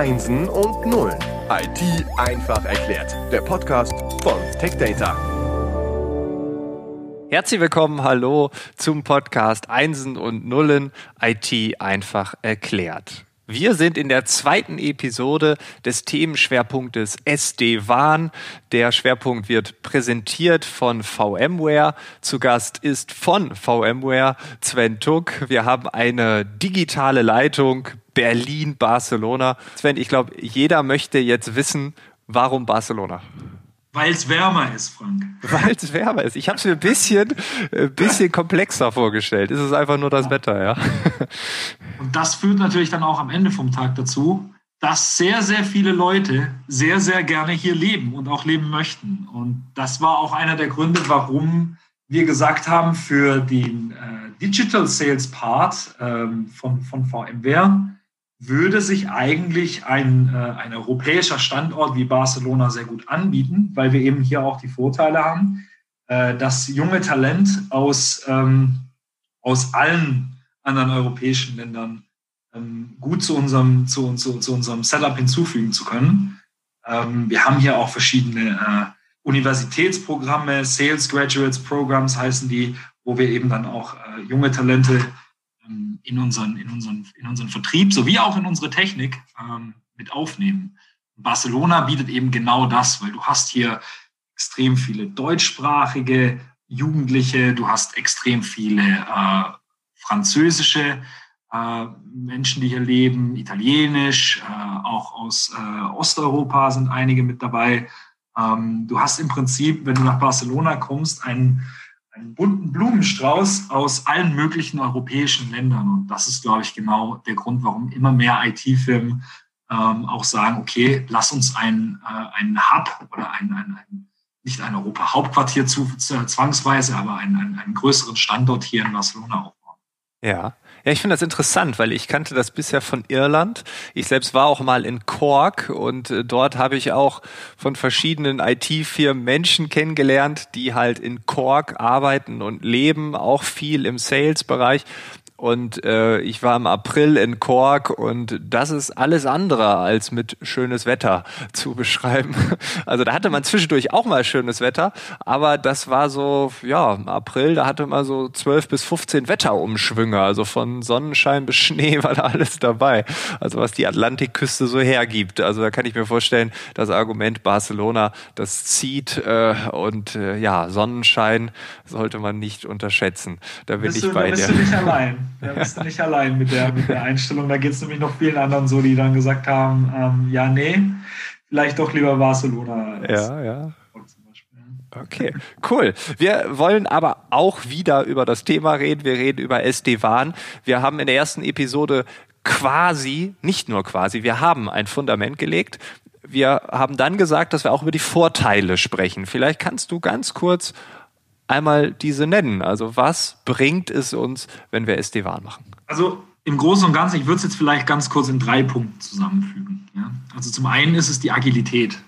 Einsen und Nullen. IT einfach erklärt. Der Podcast von TechData. Herzlich willkommen, hallo zum Podcast Einsen und Nullen IT einfach erklärt. Wir sind in der zweiten Episode des Themenschwerpunktes SD-WAN. Der Schwerpunkt wird präsentiert von VMware. Zu Gast ist von VMware Sven Tuck. Wir haben eine digitale Leitung Berlin-Barcelona. Sven, ich glaube, jeder möchte jetzt wissen, warum Barcelona? Weil es wärmer ist, Frank. Weil es wärmer ist. Ich habe es mir ein bisschen, ein äh, bisschen komplexer vorgestellt. Ist es einfach nur das. Wetter, ja? Und das führt natürlich dann auch am Ende vom Tag dazu, dass sehr, sehr viele Leute sehr, sehr gerne hier leben und auch leben möchten. Und das war auch einer der Gründe, warum wir gesagt haben, für den äh, Digital Sales Part ähm, von, von VMware würde sich eigentlich ein, äh, ein europäischer Standort wie Barcelona sehr gut anbieten, weil wir eben hier auch die Vorteile haben, äh, dass junge Talent aus, ähm, aus allen anderen europäischen Ländern ähm, gut zu unserem, zu, zu, zu unserem Setup hinzufügen zu können. Ähm, wir haben hier auch verschiedene äh, Universitätsprogramme, Sales Graduates Programs heißen die, wo wir eben dann auch äh, junge Talente ähm, in, unseren, in, unseren, in unseren Vertrieb sowie auch in unsere Technik ähm, mit aufnehmen. Barcelona bietet eben genau das, weil du hast hier extrem viele deutschsprachige Jugendliche, du hast extrem viele äh, französische äh, Menschen, die hier leben, italienisch, äh, auch aus äh, Osteuropa sind einige mit dabei. Ähm, du hast im Prinzip, wenn du nach Barcelona kommst, einen einen bunten Blumenstrauß aus allen möglichen europäischen Ländern. Und das ist, glaube ich, genau der Grund, warum immer mehr IT-Firmen ähm, auch sagen, okay, lass uns ein, äh, einen Hub oder ein, ein, ein nicht ein Europa-Hauptquartier zu, zu, zwangsweise, aber einen, einen, einen größeren Standort hier in Barcelona aufbauen. Ja. Ja, ich finde das interessant, weil ich kannte das bisher von Irland. Ich selbst war auch mal in Cork und äh, dort habe ich auch von verschiedenen IT-Firmen Menschen kennengelernt, die halt in Cork arbeiten und leben, auch viel im Sales-Bereich. Und äh, ich war im April in Cork und das ist alles andere als mit schönes Wetter zu beschreiben. Also da hatte man zwischendurch auch mal schönes Wetter, aber das war so, ja, im April, da hatte man so 12 bis 15 Wetterumschwünge. Also von Sonnenschein bis Schnee war da alles dabei. Also was die Atlantikküste so hergibt. Also da kann ich mir vorstellen, das Argument Barcelona, das zieht äh, und äh, ja, Sonnenschein sollte man nicht unterschätzen. Da bin ich du, bei bist dir. Du nicht allein. Da bist du nicht allein mit der, mit der Einstellung. Da geht es nämlich noch vielen anderen so, die dann gesagt haben, ähm, ja, nee, vielleicht doch lieber Barcelona. Ja, ja. Okay, cool. Wir wollen aber auch wieder über das Thema reden. Wir reden über SD-WAN. Wir haben in der ersten Episode quasi, nicht nur quasi, wir haben ein Fundament gelegt. Wir haben dann gesagt, dass wir auch über die Vorteile sprechen. Vielleicht kannst du ganz kurz einmal diese nennen. Also was bringt es uns, wenn wir SD-WAN machen? Also im Großen und Ganzen, ich würde es jetzt vielleicht ganz kurz in drei Punkten zusammenfügen. Ja? Also zum einen ist es die Agilität.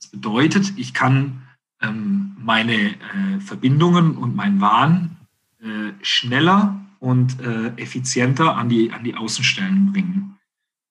Das bedeutet, ich kann ähm, meine äh, Verbindungen und mein WAN äh, schneller und äh, effizienter an die, an die Außenstellen bringen.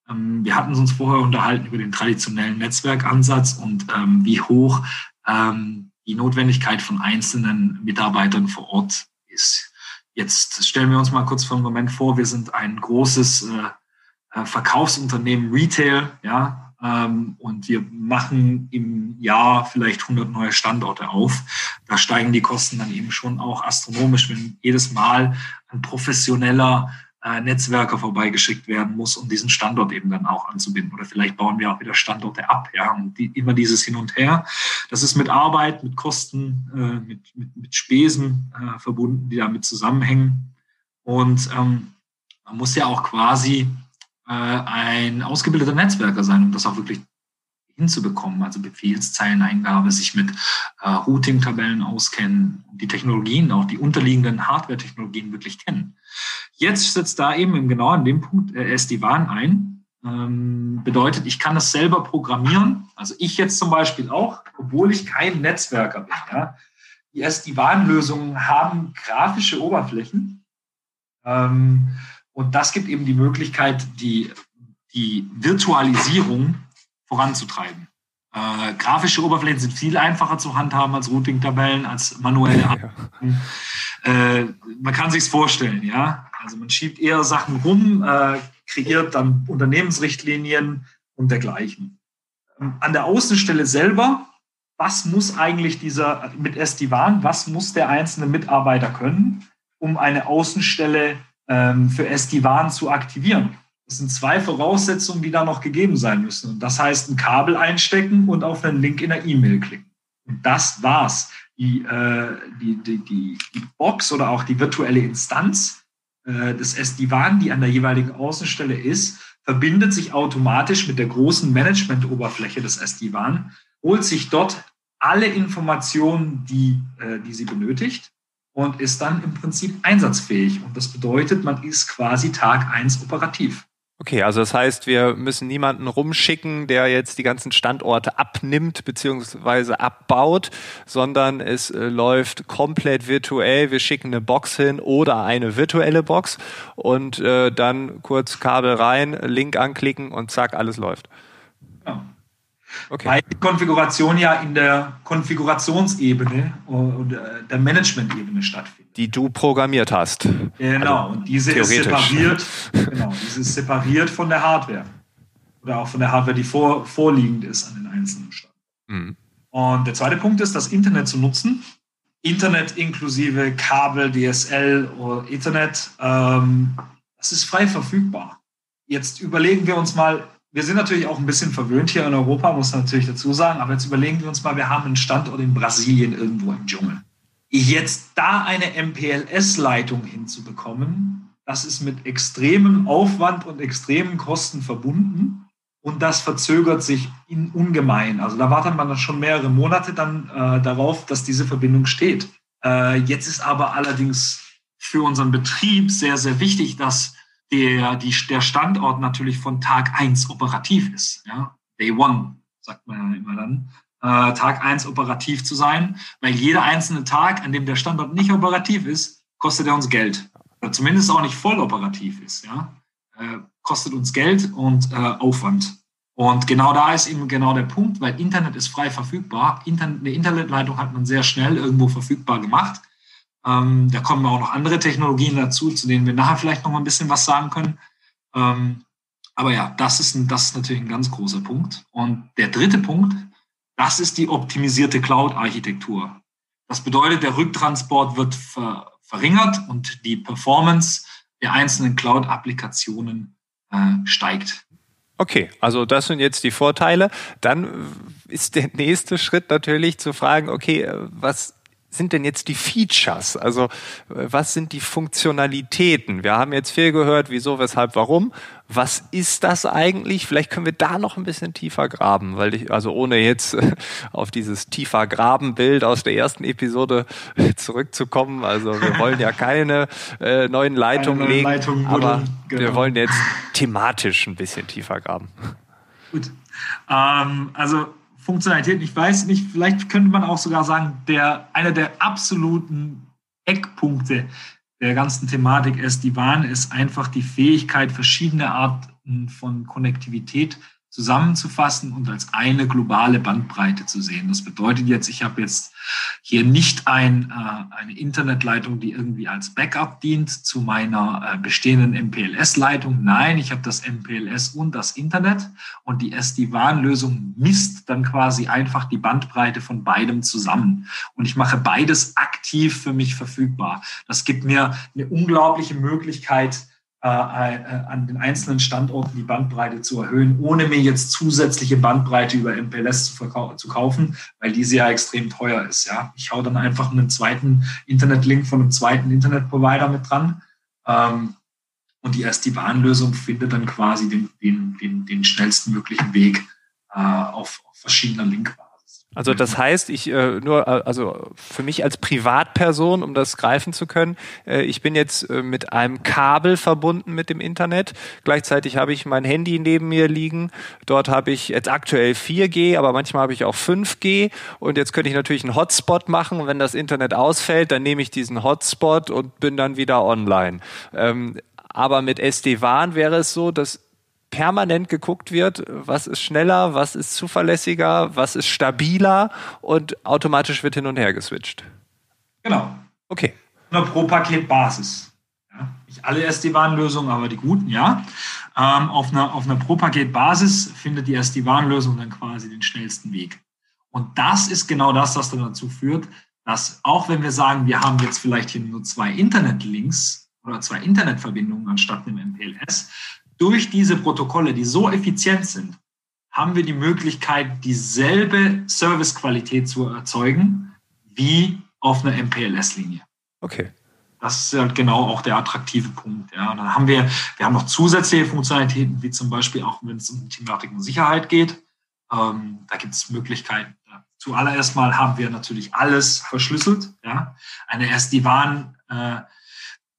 Ähm, wir hatten uns vorher unterhalten über den traditionellen Netzwerkansatz und ähm, wie hoch ähm, die Notwendigkeit von einzelnen Mitarbeitern vor Ort ist. Jetzt stellen wir uns mal kurz für einen Moment vor, wir sind ein großes äh, äh, Verkaufsunternehmen Retail, ja, ähm, und wir machen im Jahr vielleicht 100 neue Standorte auf. Da steigen die Kosten dann eben schon auch astronomisch, wenn jedes Mal ein professioneller äh, Netzwerker vorbeigeschickt werden muss, um diesen Standort eben dann auch anzubinden. Oder vielleicht bauen wir auch wieder Standorte ab, ja, und die, immer dieses Hin und Her. Das ist mit Arbeit, mit Kosten, äh, mit, mit, mit Spesen äh, verbunden, die damit zusammenhängen. Und ähm, man muss ja auch quasi äh, ein ausgebildeter Netzwerker sein, um das auch wirklich hinzubekommen, also Befehlszeileneingabe, sich mit äh, Routing-Tabellen auskennen, die Technologien, auch die unterliegenden Hardware-Technologien wirklich kennen. Jetzt setzt da eben genau an dem Punkt äh, SD-WAN ein. Ähm, bedeutet, ich kann das selber programmieren. Also ich jetzt zum Beispiel auch, obwohl ich kein Netzwerker bin. Ja. Die SD-WAN-Lösungen haben grafische Oberflächen. Ähm, und das gibt eben die Möglichkeit, die die Virtualisierung voranzutreiben. Äh, grafische Oberflächen sind viel einfacher zu handhaben als Routing-Tabellen, als manuelle ja. äh, Man kann sich's vorstellen, ja. Also man schiebt eher Sachen rum, äh, kreiert dann Unternehmensrichtlinien und dergleichen. Ähm, an der Außenstelle selber, was muss eigentlich dieser mit SD-WAN, was muss der einzelne Mitarbeiter können, um eine Außenstelle ähm, für SD-WAN zu aktivieren? Das sind zwei Voraussetzungen, die da noch gegeben sein müssen. Und das heißt, ein Kabel einstecken und auf einen Link in der E-Mail klicken. Und das war's. Die, äh, die, die, die, die Box oder auch die virtuelle Instanz äh, des SD-WAN, die an der jeweiligen Außenstelle ist, verbindet sich automatisch mit der großen Management-Oberfläche des SD-WAN, holt sich dort alle Informationen, die, äh, die sie benötigt und ist dann im Prinzip einsatzfähig. Und das bedeutet, man ist quasi Tag eins operativ. Okay, also das heißt, wir müssen niemanden rumschicken, der jetzt die ganzen Standorte abnimmt beziehungsweise abbaut, sondern es äh, läuft komplett virtuell. Wir schicken eine Box hin oder eine virtuelle Box und äh, dann kurz Kabel rein, Link anklicken und zack, alles läuft. Ja. Okay. Weil die Konfiguration ja in der Konfigurationsebene und äh, der Management-Ebene stattfindet. Die du programmiert hast. Genau, also, und diese ist separiert, genau, diese ist separiert von der Hardware. Oder auch von der Hardware, die vor, vorliegend ist an den einzelnen Standorten. Mhm. Und der zweite Punkt ist, das Internet zu nutzen. Internet inklusive Kabel, DSL oder Ethernet, ähm, das ist frei verfügbar. Jetzt überlegen wir uns mal, wir sind natürlich auch ein bisschen verwöhnt hier in Europa, muss man natürlich dazu sagen. Aber jetzt überlegen wir uns mal, wir haben einen Standort in Brasilien irgendwo im Dschungel. Jetzt da eine MPLS-Leitung hinzubekommen, das ist mit extremem Aufwand und extremen Kosten verbunden. Und das verzögert sich in ungemein. Also da wartet man dann schon mehrere Monate dann äh, darauf, dass diese Verbindung steht. Äh, jetzt ist aber allerdings für unseren Betrieb sehr, sehr wichtig, dass der, die, der Standort natürlich von Tag eins operativ ist. Ja? Day one, sagt man ja immer dann. Äh, Tag eins operativ zu sein, weil jeder einzelne Tag, an dem der Standort nicht operativ ist, kostet er uns Geld. Oder zumindest auch nicht voll operativ ist. Ja? Äh, kostet uns Geld und äh, Aufwand. Und genau da ist eben genau der Punkt, weil Internet ist frei verfügbar. Internet, eine Internetleitung hat man sehr schnell irgendwo verfügbar gemacht. Ähm, da kommen auch noch andere Technologien dazu, zu denen wir nachher vielleicht noch mal ein bisschen was sagen können. Ähm, aber ja, das ist, ein, das ist natürlich ein ganz großer Punkt. Und der dritte Punkt, das ist die optimisierte Cloud-Architektur. Das bedeutet, der Rücktransport wird ver, verringert und die Performance der einzelnen Cloud-Applikationen äh, steigt. Okay, also das sind jetzt die Vorteile. Dann ist der nächste Schritt natürlich zu fragen, okay, was sind denn jetzt die Features? Also was sind die Funktionalitäten? Wir haben jetzt viel gehört, wieso, weshalb, warum. Was ist das eigentlich? Vielleicht können wir da noch ein bisschen tiefer graben, weil ich, also ohne jetzt auf dieses tiefer Graben-Bild aus der ersten Episode zurückzukommen. Also wir wollen ja keine äh, neuen Leitungen keine legen, Leitung aber genau. wir wollen jetzt thematisch ein bisschen tiefer graben. Gut. Ähm, also Funktionalität, ich weiß nicht, vielleicht könnte man auch sogar sagen, der, einer der absoluten Eckpunkte der ganzen Thematik SD-WAN ist einfach die Fähigkeit, verschiedene Arten von Konnektivität zusammenzufassen und als eine globale Bandbreite zu sehen. Das bedeutet jetzt, ich habe jetzt hier nicht ein, äh, eine Internetleitung, die irgendwie als Backup dient zu meiner äh, bestehenden MPLS-Leitung. Nein, ich habe das MPLS und das Internet und die SD-WAN-Lösung misst dann quasi einfach die Bandbreite von beidem zusammen. Und ich mache beides aktiv für mich verfügbar. Das gibt mir eine unglaubliche Möglichkeit, an den einzelnen Standorten die Bandbreite zu erhöhen, ohne mir jetzt zusätzliche Bandbreite über MPLS zu, zu kaufen, weil diese ja extrem teuer ist. Ja, ich hau dann einfach einen zweiten Internetlink von einem zweiten Internetprovider mit dran. Ähm, und die SD-WAN-Lösung findet dann quasi den, den, den, den schnellsten möglichen Weg äh, auf, auf verschiedener Linkbasis. Also das mhm. heißt, ich äh, nur, äh, also für mich als Privatperson, um das greifen zu können, äh, ich bin jetzt äh, mit einem Kabel verbunden mit dem Internet. Gleichzeitig habe ich mein Handy neben mir liegen. Dort habe ich jetzt aktuell 4G, aber manchmal habe ich auch 5G. Und jetzt könnte ich natürlich einen Hotspot machen. Und wenn das Internet ausfällt, dann nehme ich diesen Hotspot und bin dann wieder online. Ähm, aber mit SD-WAN wäre es so, dass permanent geguckt wird, was ist schneller, was ist zuverlässiger, was ist stabiler und automatisch wird hin und her geswitcht. Genau. Okay. Eine Pro-Paket-Basis. Ja, nicht alle SD-WAN-Lösungen, aber die guten, ja. Ähm, auf einer, auf einer Pro-Paket-Basis findet die SD-WAN-Lösung dann quasi den schnellsten Weg. Und das ist genau das, was dann dazu führt, dass auch wenn wir sagen, wir haben jetzt vielleicht hier nur zwei Internet-Links oder zwei Internetverbindungen anstatt einem MPLS, durch diese Protokolle, die so effizient sind, haben wir die Möglichkeit, dieselbe Servicequalität zu erzeugen wie auf einer MPLS-Linie. Okay. Das ist halt genau auch der attraktive Punkt. Ja. Und dann haben wir, wir haben noch zusätzliche Funktionalitäten, wie zum Beispiel auch, wenn es um die Thematik und Sicherheit geht. Ähm, da gibt es Möglichkeiten. Zuallererst mal haben wir natürlich alles verschlüsselt. Ja. Eine SD-WAN äh,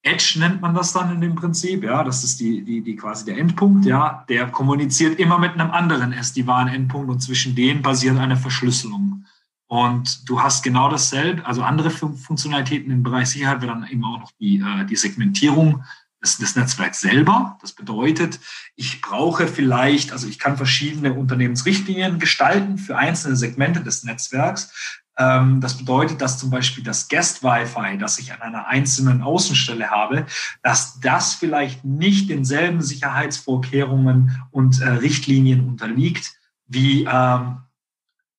Edge nennt man das dann in dem Prinzip, ja, das ist die, die, die quasi der Endpunkt, ja, der kommuniziert immer mit einem anderen SD-WAN-Endpunkt und zwischen denen basiert eine Verschlüsselung. Und du hast genau dasselbe, also andere Funktionalitäten im Bereich Sicherheit wäre dann eben auch noch die, äh, die Segmentierung des, des Netzwerks selber. Das bedeutet, ich brauche vielleicht, also ich kann verschiedene Unternehmensrichtlinien gestalten für einzelne Segmente des Netzwerks. Ähm, das bedeutet, dass zum Beispiel das Guest-Wi-Fi, das ich an einer einzelnen Außenstelle habe, dass das vielleicht nicht denselben Sicherheitsvorkehrungen und äh, Richtlinien unterliegt wie ähm,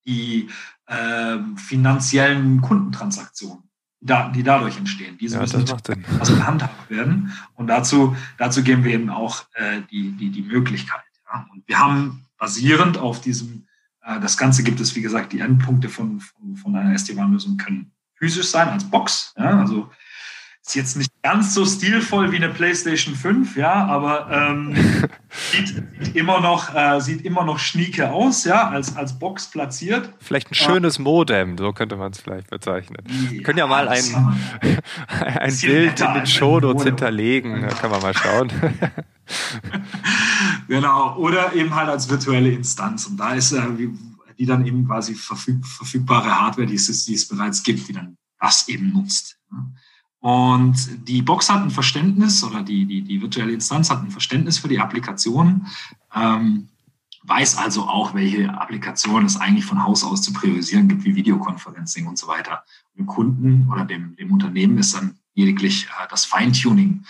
die äh, finanziellen Kundentransaktionen, die dadurch entstehen. Diese ja, müssen also gehandhabt werden. Und dazu, dazu geben wir eben auch äh, die, die, die Möglichkeit. Ja. Und wir haben basierend auf diesem das Ganze gibt es, wie gesagt, die Endpunkte von, von, von einer SD-WAN-Lösung können physisch sein als Box. Ja, also ist jetzt nicht ganz so stilvoll wie eine PlayStation 5, ja, aber ähm, sieht, sieht, immer noch, äh, sieht immer noch schnieke aus, ja, als, als Box platziert. Vielleicht ein schönes Modem, so könnte man es vielleicht bezeichnen. Ja, Wir können ja mal ein, ein Bild in den Shownotes hinterlegen, da kann man mal schauen. genau, oder eben halt als virtuelle Instanz. Und da ist äh, die dann eben quasi verfüg, verfügbare Hardware, die es, die es bereits gibt, die dann das eben nutzt. Und die Box hat ein Verständnis oder die, die, die virtuelle Instanz hat ein Verständnis für die Applikation, ähm, weiß also auch, welche Applikationen es eigentlich von Haus aus zu priorisieren gibt, wie Videoconferencing und so weiter. Dem Kunden oder dem, dem Unternehmen ist dann lediglich äh, das Feintuning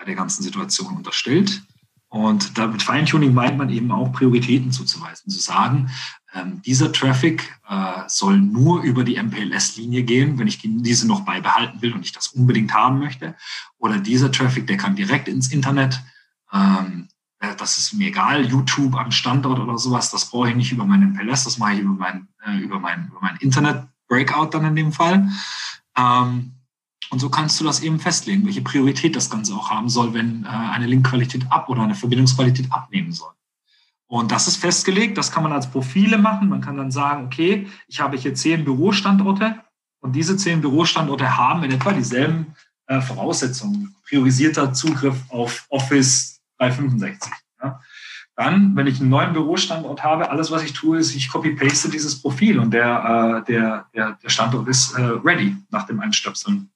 äh, der ganzen Situation unterstellt. Und damit Feintuning meint man eben auch Prioritäten zuzuweisen, zu sagen, ähm, dieser Traffic äh, soll nur über die MPLS-Linie gehen, wenn ich die, diese noch beibehalten will und ich das unbedingt haben möchte. Oder dieser Traffic, der kann direkt ins Internet. Ähm, äh, das ist mir egal, YouTube am Standort oder sowas, das brauche ich nicht über meinen MPLS, das mache ich über mein, äh, über mein, über mein Internet-Breakout dann in dem Fall. Ähm, und so kannst du das eben festlegen, welche Priorität das Ganze auch haben soll, wenn äh, eine Linkqualität ab oder eine Verbindungsqualität abnehmen soll. Und das ist festgelegt, das kann man als Profile machen. Man kann dann sagen, okay, ich habe hier zehn Bürostandorte und diese zehn Bürostandorte haben in etwa dieselben äh, Voraussetzungen. Priorisierter Zugriff auf Office 365. Ja. Dann, wenn ich einen neuen Bürostandort habe, alles, was ich tue, ist, ich copy-paste dieses Profil und der, äh, der, der, der Standort ist äh, ready nach dem Einstöpseln.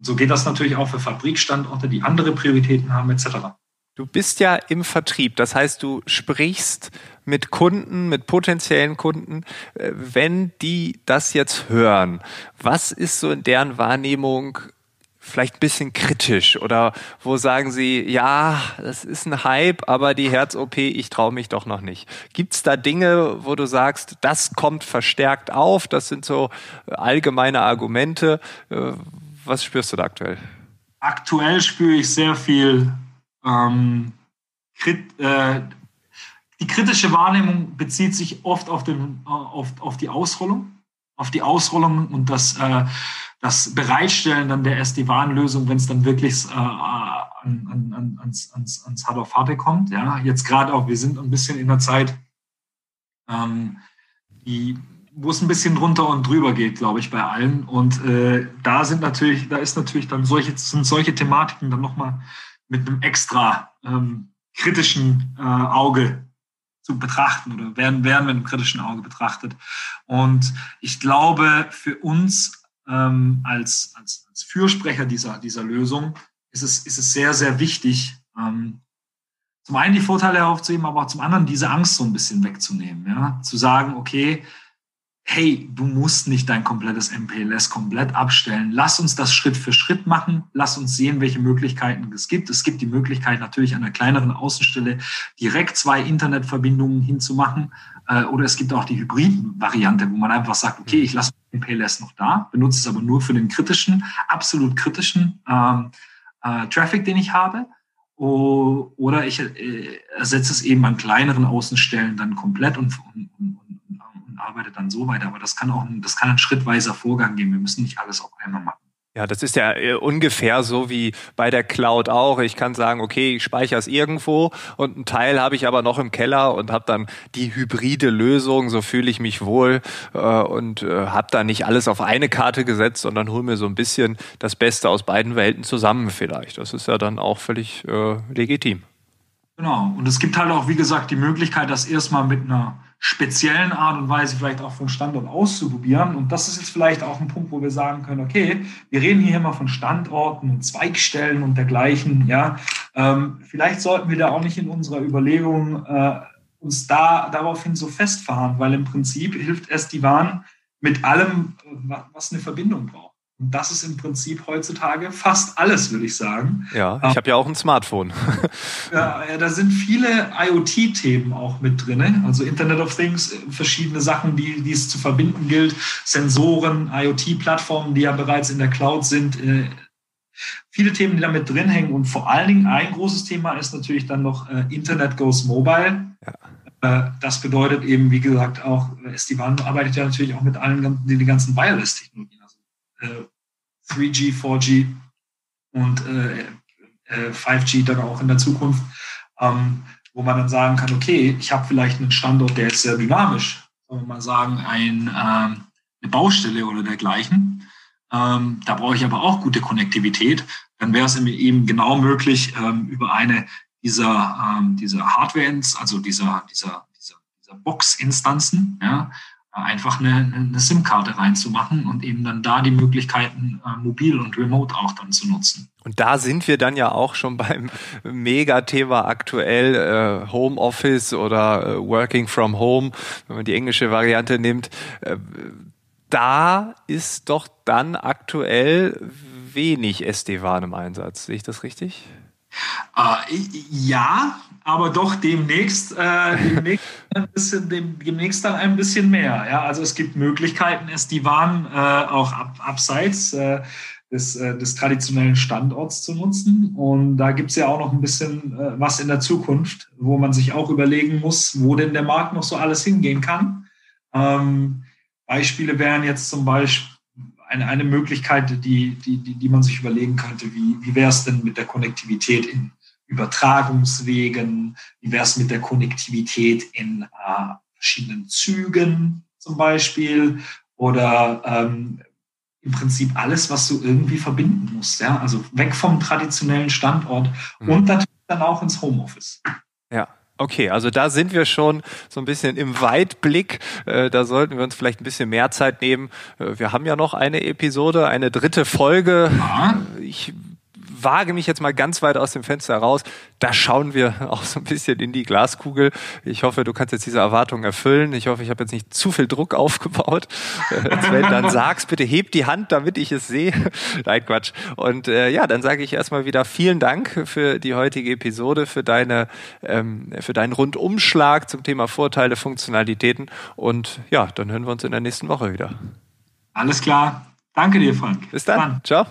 So geht das natürlich auch für Fabrikstandorte, die andere Prioritäten haben, etc. Du bist ja im Vertrieb, das heißt, du sprichst mit Kunden, mit potenziellen Kunden. Äh, wenn die das jetzt hören, was ist so in deren Wahrnehmung vielleicht ein bisschen kritisch oder wo sagen sie, ja, das ist ein Hype, aber die Herz-OP, ich traue mich doch noch nicht. Gibt es da Dinge, wo du sagst, das kommt verstärkt auf, das sind so allgemeine Argumente, äh, was spürst du da aktuell? Aktuell spüre ich sehr viel. Ähm, krit, äh, die kritische Wahrnehmung bezieht sich oft auf, den, auf, auf die Ausrollung, auf die Ausrollung und das, äh, das Bereitstellen dann der SD-WAN-Lösung, wenn es dann wirklich äh, an, an, ans, ans, ans Hard auf Harte kommt. Ja, jetzt gerade auch, wir sind ein bisschen in der Zeit, ähm, die wo es ein bisschen drunter und drüber geht, glaube ich, bei allen. Und äh, da sind natürlich, da ist natürlich dann solche, sind solche Thematiken dann nochmal mit einem extra ähm, kritischen äh, Auge zu betrachten oder werden, werden mit einem kritischen Auge betrachtet. Und ich glaube, für uns ähm, als, als, als Fürsprecher dieser, dieser Lösung ist es, ist es sehr, sehr wichtig, ähm, zum einen die Vorteile heraufzuheben, aber auch zum anderen diese Angst so ein bisschen wegzunehmen. Ja? Zu sagen, okay, hey, du musst nicht dein komplettes MPLS komplett abstellen. Lass uns das Schritt für Schritt machen. Lass uns sehen, welche Möglichkeiten es gibt. Es gibt die Möglichkeit natürlich an einer kleineren Außenstelle direkt zwei Internetverbindungen hinzumachen. Äh, oder es gibt auch die Hybrid-Variante, wo man einfach sagt, okay, ich lasse MPLS noch da, benutze es aber nur für den kritischen, absolut kritischen ähm, äh, Traffic, den ich habe. Oder ich äh, ersetze es eben an kleineren Außenstellen dann komplett und, und, und arbeite dann so weiter. Aber das kann auch ein, das kann ein schrittweiser Vorgang geben. Wir müssen nicht alles auf einmal machen. Ja, das ist ja äh, ungefähr so wie bei der Cloud auch. Ich kann sagen, okay, ich speichere es irgendwo und einen Teil habe ich aber noch im Keller und habe dann die hybride Lösung, so fühle ich mich wohl äh, und äh, habe da nicht alles auf eine Karte gesetzt, sondern hole mir so ein bisschen das Beste aus beiden Welten zusammen vielleicht. Das ist ja dann auch völlig äh, legitim. Genau. Und es gibt halt auch, wie gesagt, die Möglichkeit, das erstmal mit einer speziellen Art und Weise vielleicht auch von Standort auszuprobieren. Und das ist jetzt vielleicht auch ein Punkt, wo wir sagen können, okay, wir reden hier immer von Standorten und Zweigstellen und dergleichen. Ja, ähm, vielleicht sollten wir da auch nicht in unserer Überlegung äh, uns da daraufhin so festfahren, weil im Prinzip hilft es die Bahn mit allem, was eine Verbindung braucht. Und das ist im Prinzip heutzutage fast alles, würde ich sagen. Ja, ich habe ja auch ein Smartphone. ja, da sind viele IoT-Themen auch mit drin. Also Internet of Things, verschiedene Sachen, die, die es zu verbinden gilt. Sensoren, IoT-Plattformen, die ja bereits in der Cloud sind. Äh, viele Themen, die da mit drin hängen. Und vor allen Dingen ein großes Thema ist natürlich dann noch äh, Internet goes mobile. Ja. Äh, das bedeutet eben, wie gesagt, auch, Esteban arbeitet ja natürlich auch mit allen die ganzen Wireless-Technologien 3G, 4G und äh, 5G äh, dann auch in der Zukunft, ähm, wo man dann sagen kann, okay, ich habe vielleicht einen Standort, der ist sehr dynamisch, sagen wir mal sagen, ein, ähm, eine Baustelle oder dergleichen. Ähm, da brauche ich aber auch gute Konnektivität. Dann wäre es eben genau möglich, ähm, über eine dieser, ähm, dieser Hardware, also dieser, dieser, dieser, dieser Box-Instanzen, ja, einfach eine, eine SIM-Karte reinzumachen und eben dann da die Möglichkeiten äh, mobil und remote auch dann zu nutzen. Und da sind wir dann ja auch schon beim Megathema aktuell äh, Homeoffice oder äh, Working from Home, wenn man die englische Variante nimmt. Äh, da ist doch dann aktuell wenig SD-WAN im Einsatz. Sehe ich das richtig? Äh, ja, aber doch demnächst, äh, demnächst, ein bisschen, dem, demnächst dann ein bisschen mehr. Ja? Also es gibt Möglichkeiten, es die waren äh, auch ab, abseits äh, des, äh, des traditionellen Standorts zu nutzen. Und da gibt es ja auch noch ein bisschen äh, was in der Zukunft, wo man sich auch überlegen muss, wo denn der Markt noch so alles hingehen kann. Ähm, Beispiele wären jetzt zum Beispiel eine, eine Möglichkeit, die, die, die, die man sich überlegen könnte, wie, wie wäre es denn mit der Konnektivität in Übertragungswegen, wie wäre es mit der Konnektivität in äh, verschiedenen Zügen zum Beispiel oder ähm, im Prinzip alles, was du irgendwie verbinden musst. Ja? Also weg vom traditionellen Standort mhm. und natürlich dann auch ins Homeoffice. Ja. Okay, also da sind wir schon so ein bisschen im Weitblick. Äh, da sollten wir uns vielleicht ein bisschen mehr Zeit nehmen. Äh, wir haben ja noch eine Episode, eine dritte Folge. Ja. Ich wage mich jetzt mal ganz weit aus dem Fenster raus. Da schauen wir auch so ein bisschen in die Glaskugel. Ich hoffe, du kannst jetzt diese Erwartungen erfüllen. Ich hoffe, ich habe jetzt nicht zu viel Druck aufgebaut. Äh, Sven, dann sag's bitte, heb die Hand, damit ich es sehe. Nein, Quatsch. Und äh, ja, dann sage ich erstmal wieder vielen Dank für die heutige Episode, für deine, ähm, für deinen Rundumschlag zum Thema Vorteile, Funktionalitäten. Und ja, dann hören wir uns in der nächsten Woche wieder. Alles klar. Danke dir, Frank. Bis dann. Ciao.